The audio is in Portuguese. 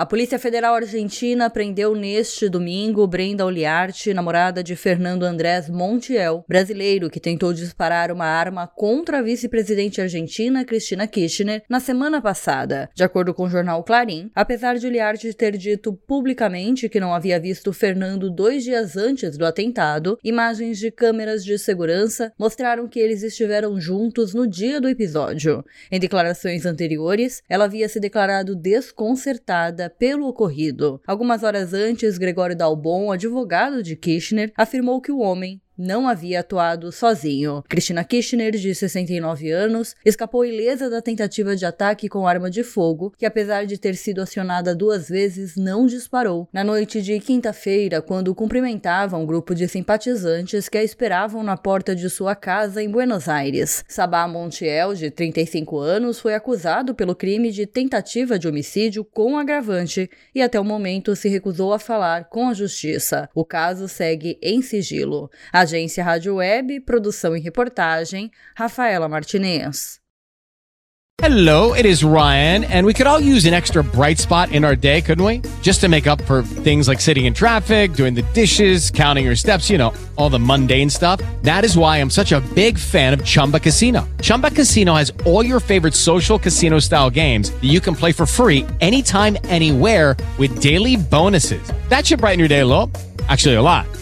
A Polícia Federal Argentina prendeu neste domingo Brenda Oliarte, namorada de Fernando Andrés Montiel, brasileiro que tentou disparar uma arma contra a vice-presidente argentina Cristina Kirchner na semana passada. De acordo com o jornal Clarim, apesar de Oliarte ter dito publicamente que não havia visto Fernando dois dias antes do atentado, imagens de câmeras de segurança mostraram que eles estiveram juntos no dia do episódio. Em declarações anteriores, ela havia se declarado desconcertada pelo ocorrido. Algumas horas antes, Gregório Dalbon, advogado de Kirchner, afirmou que o homem não havia atuado sozinho. Cristina Kirchner, de 69 anos, escapou ilesa da tentativa de ataque com arma de fogo, que apesar de ter sido acionada duas vezes, não disparou. Na noite de quinta-feira, quando cumprimentava um grupo de simpatizantes que a esperavam na porta de sua casa em Buenos Aires. Sabá Montiel, de 35 anos, foi acusado pelo crime de tentativa de homicídio com agravante e até o momento se recusou a falar com a justiça. O caso segue em sigilo. A Agência Rádio Web, produção e reportagem, Rafaela Martinez. Hello, it is Ryan, and we could all use an extra bright spot in our day, couldn't we? Just to make up for things like sitting in traffic, doing the dishes, counting your steps, you know, all the mundane stuff. That is why I'm such a big fan of Chumba Casino. Chumba Casino has all your favorite social casino style games that you can play for free anytime, anywhere with daily bonuses. That should brighten your day a little. Actually, a lot.